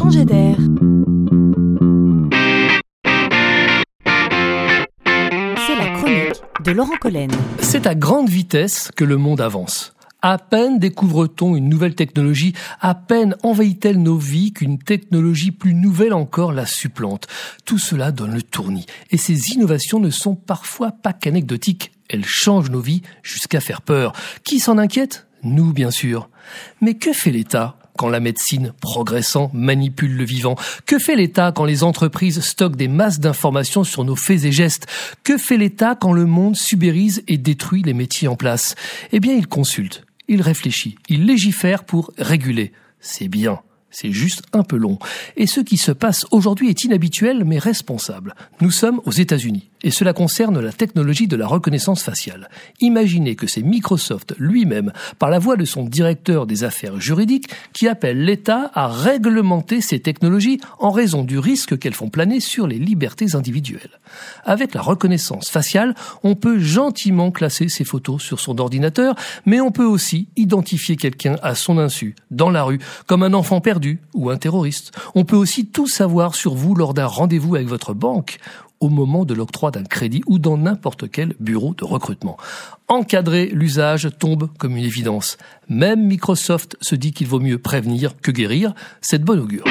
C'est la chronique de Laurent Collen. C'est à grande vitesse que le monde avance. À peine découvre-t-on une nouvelle technologie, à peine envahit-elle nos vies qu'une technologie plus nouvelle encore la supplante. Tout cela donne le tournis. Et ces innovations ne sont parfois pas qu'anecdotiques. Elles changent nos vies jusqu'à faire peur. Qui s'en inquiète? Nous, bien sûr. Mais que fait l'État? Quand la médecine, progressant, manipule le vivant Que fait l'État quand les entreprises stockent des masses d'informations sur nos faits et gestes? Que fait l'État quand le monde subérise et détruit les métiers en place? Eh bien, il consulte, il réfléchit, il légifère pour réguler. C'est bien. C'est juste un peu long. Et ce qui se passe aujourd'hui est inhabituel mais responsable. Nous sommes aux États-Unis et cela concerne la technologie de la reconnaissance faciale. Imaginez que c'est Microsoft lui-même, par la voix de son directeur des affaires juridiques, qui appelle l'État à réglementer ces technologies en raison du risque qu'elles font planer sur les libertés individuelles. Avec la reconnaissance faciale, on peut gentiment classer ses photos sur son ordinateur, mais on peut aussi identifier quelqu'un à son insu, dans la rue, comme un enfant perdu ou un terroriste. On peut aussi tout savoir sur vous lors d'un rendez-vous avec votre banque au moment de l'octroi d'un crédit ou dans n'importe quel bureau de recrutement. Encadrer l'usage tombe comme une évidence. Même Microsoft se dit qu'il vaut mieux prévenir que guérir. C'est de bon augure.